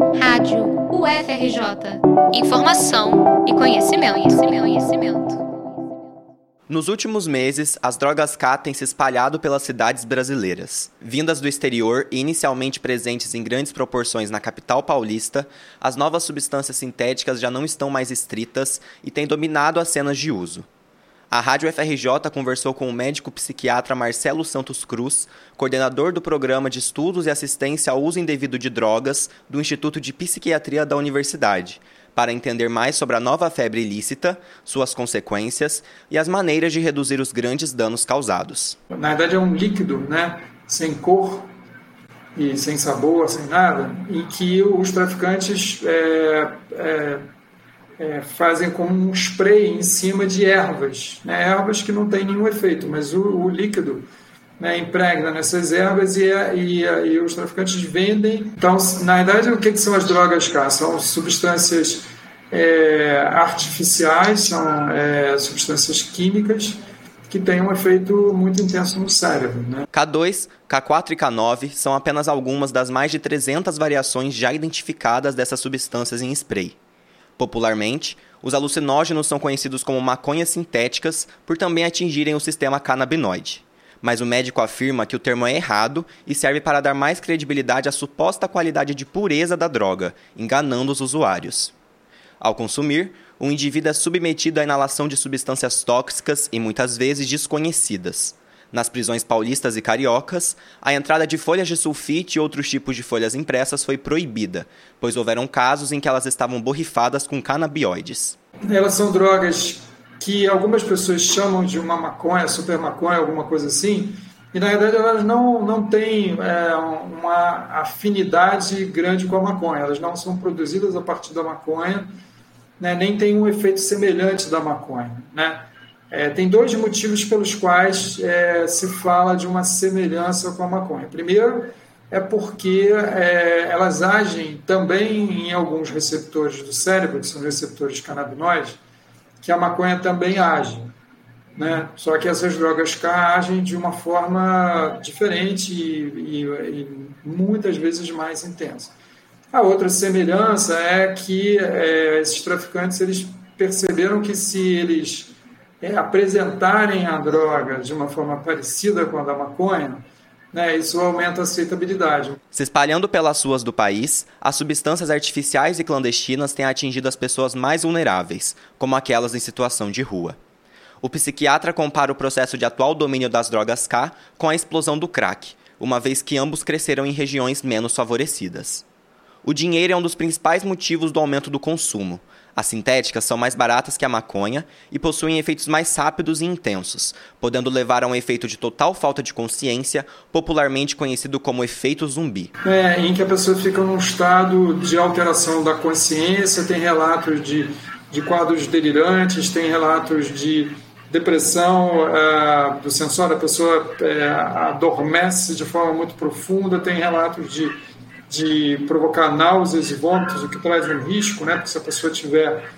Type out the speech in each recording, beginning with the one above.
Rádio UFRJ. Informação e conhecimento, conhecimento, conhecimento. Nos últimos meses, as drogas K têm se espalhado pelas cidades brasileiras. Vindas do exterior e inicialmente presentes em grandes proporções na capital paulista, as novas substâncias sintéticas já não estão mais estritas e têm dominado as cenas de uso. A Rádio FRJ conversou com o médico psiquiatra Marcelo Santos Cruz, coordenador do Programa de Estudos e Assistência ao Uso Indevido de Drogas do Instituto de Psiquiatria da Universidade, para entender mais sobre a nova febre ilícita, suas consequências e as maneiras de reduzir os grandes danos causados. Na verdade, é um líquido, né, sem cor e sem sabor, sem nada, em que os traficantes é, é, é, fazem como um spray em cima de ervas, né, ervas que não têm nenhum efeito, mas o, o líquido né, impregna nessas ervas e, e, e, os traficantes vendem. Então, na verdade, o que, que são as drogas K? São substâncias é, artificiais, são é, substâncias químicas que têm um efeito muito intenso no cérebro. Né? K2, K4 e K9 são apenas algumas das mais de 300 variações já identificadas dessas substâncias em spray. Popularmente, os alucinógenos são conhecidos como maconhas sintéticas por também atingirem o sistema canabinoide mas o médico afirma que o termo é errado e serve para dar mais credibilidade à suposta qualidade de pureza da droga, enganando os usuários. Ao consumir, o indivíduo é submetido à inalação de substâncias tóxicas e muitas vezes desconhecidas. Nas prisões paulistas e cariocas, a entrada de folhas de sulfite e outros tipos de folhas impressas foi proibida, pois houveram casos em que elas estavam borrifadas com canabioides. Elas são drogas que algumas pessoas chamam de uma maconha, super maconha, alguma coisa assim, e na verdade elas não, não têm é, uma afinidade grande com a maconha, elas não são produzidas a partir da maconha, né, nem têm um efeito semelhante da maconha. Né? É, tem dois motivos pelos quais é, se fala de uma semelhança com a maconha. Primeiro, é porque é, elas agem também em alguns receptores do cérebro, que são receptores canabinoides, que a maconha também age. Né? Só que essas drogas K agem de uma forma diferente e, e, e muitas vezes mais intensa. A outra semelhança é que é, esses traficantes eles perceberam que se eles é, apresentarem a droga de uma forma parecida com a da maconha, né, isso aumenta a aceitabilidade. Se espalhando pelas ruas do país, as substâncias artificiais e clandestinas têm atingido as pessoas mais vulneráveis, como aquelas em situação de rua. O psiquiatra compara o processo de atual domínio das drogas K com a explosão do crack, uma vez que ambos cresceram em regiões menos favorecidas. O dinheiro é um dos principais motivos do aumento do consumo, as sintéticas são mais baratas que a maconha e possuem efeitos mais rápidos e intensos, podendo levar a um efeito de total falta de consciência, popularmente conhecido como efeito zumbi. É, em que a pessoa fica num estado de alteração da consciência, tem relatos de, de quadros delirantes, tem relatos de depressão é, do sensório, a pessoa é, adormece de forma muito profunda, tem relatos de de provocar náuseas e vômitos, o que traz um risco, né? Porque se a pessoa tiver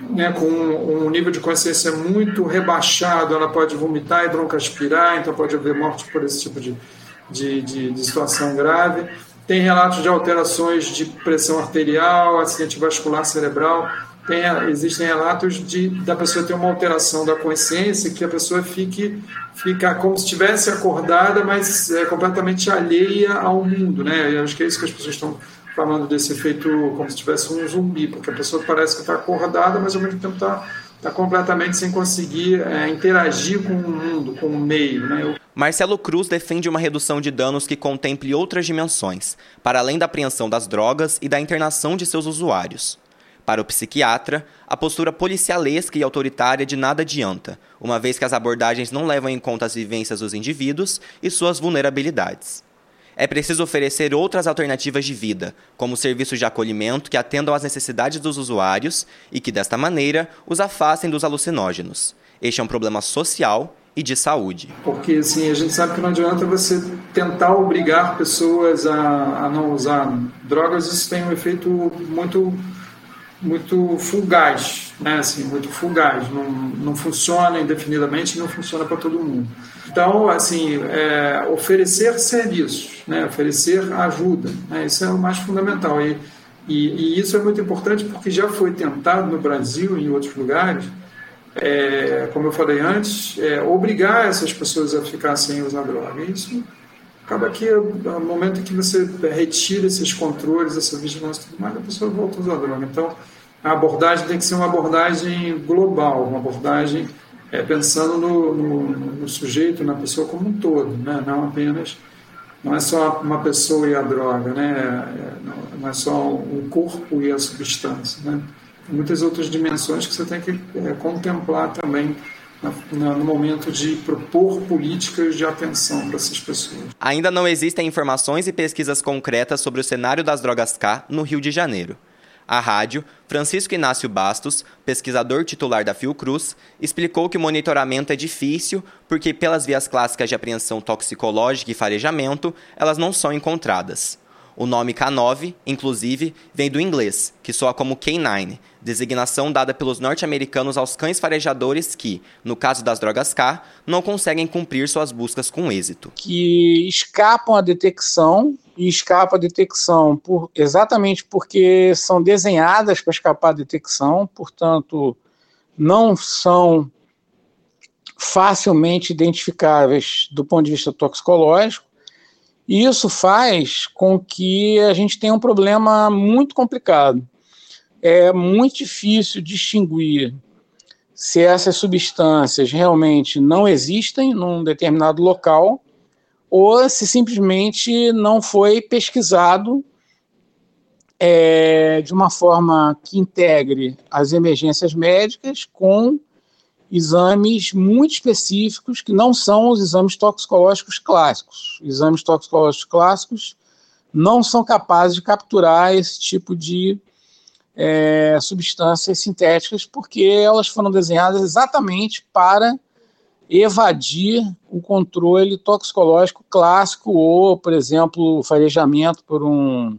né, com um, um, nível de consciência muito rebaixado, ela pode vomitar e broncoaspirar, então pode haver morte por esse tipo de, de, de, de situação grave. Tem relatos de alterações de pressão arterial, acidente vascular cerebral. Tem, existem relatos de da pessoa ter uma alteração da consciência, que a pessoa fique fica como se estivesse acordada, mas é completamente alheia ao mundo, né? Eu acho que é isso que as pessoas estão falando desse efeito como se tivesse um zumbi, porque a pessoa parece que está acordada, mas ao mesmo tempo está tá completamente sem conseguir é, interagir com o mundo, com o meio, né? Marcelo Cruz defende uma redução de danos que contemple outras dimensões, para além da apreensão das drogas e da internação de seus usuários. Para o psiquiatra, a postura policialesca e autoritária de nada adianta, uma vez que as abordagens não levam em conta as vivências dos indivíduos e suas vulnerabilidades. É preciso oferecer outras alternativas de vida, como serviços de acolhimento que atendam às necessidades dos usuários e que, desta maneira, os afastem dos alucinógenos. Este é um problema social e de saúde. Porque assim, a gente sabe que não adianta você tentar obrigar pessoas a, a não usar drogas, isso tem um efeito muito muito fugaz, né? assim, muito fugaz, não, não funciona indefinidamente, não funciona para todo mundo. Então, assim, é, oferecer serviços, né? oferecer ajuda, né? isso é o mais fundamental. E, e, e, isso é muito importante porque já foi tentado no Brasil e em outros lugares, é, como eu falei antes, é, obrigar essas pessoas a ficar sem usar droga. Isso acaba que no momento em que você retira esses controles, essa vigilância e tudo mais, a pessoa volta a usar droga. Então, a abordagem tem que ser uma abordagem global, uma abordagem é, pensando no, no, no, sujeito, na pessoa como um todo, né? não apenas, não é só uma pessoa e a droga, né? É, não é só o corpo e a substância. Né? Tem muitas outras dimensões que você tem que é, contemplar também no momento de propor políticas de atenção para essas pessoas. Ainda não existem informações e pesquisas concretas sobre o cenário das drogas K no Rio de Janeiro. A rádio, Francisco Inácio Bastos, pesquisador titular da Fiocruz, explicou que o monitoramento é difícil porque, pelas vias clássicas de apreensão toxicológica e farejamento, elas não são encontradas. O nome K9, inclusive, vem do inglês, que soa como K9, designação dada pelos norte-americanos aos cães farejadores que, no caso das drogas K, não conseguem cumprir suas buscas com êxito. Que escapam à detecção e escapam à detecção por, exatamente porque são desenhadas para escapar à detecção, portanto, não são facilmente identificáveis do ponto de vista toxicológico e isso faz com que a gente tenha um problema muito complicado. É muito difícil distinguir se essas substâncias realmente não existem num determinado local ou se simplesmente não foi pesquisado é, de uma forma que integre as emergências médicas com exames muito específicos que não são os exames toxicológicos clássicos. Exames toxicológicos clássicos não são capazes de capturar esse tipo de é, substâncias sintéticas porque elas foram desenhadas exatamente para evadir o controle toxicológico clássico ou, por exemplo, farejamento por um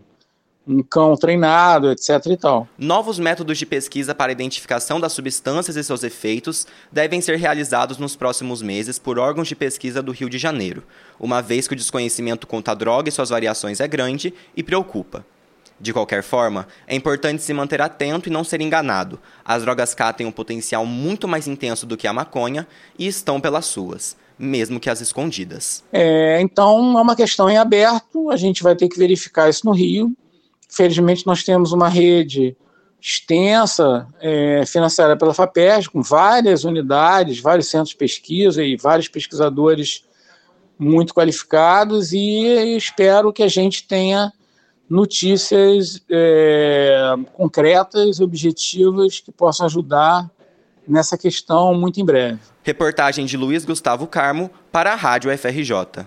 um cão treinado, etc. e tal. Novos métodos de pesquisa para identificação das substâncias e seus efeitos devem ser realizados nos próximos meses por órgãos de pesquisa do Rio de Janeiro, uma vez que o desconhecimento quanto à droga e suas variações é grande e preocupa. De qualquer forma, é importante se manter atento e não ser enganado. As drogas K têm um potencial muito mais intenso do que a maconha e estão pelas suas, mesmo que as escondidas. É, então é uma questão em aberto, a gente vai ter que verificar isso no Rio. Felizmente, nós temos uma rede extensa, é, financiada pela FAPESP, com várias unidades, vários centros de pesquisa e vários pesquisadores muito qualificados, e espero que a gente tenha notícias é, concretas, objetivas, que possam ajudar nessa questão muito em breve. Reportagem de Luiz Gustavo Carmo para a Rádio FRJ.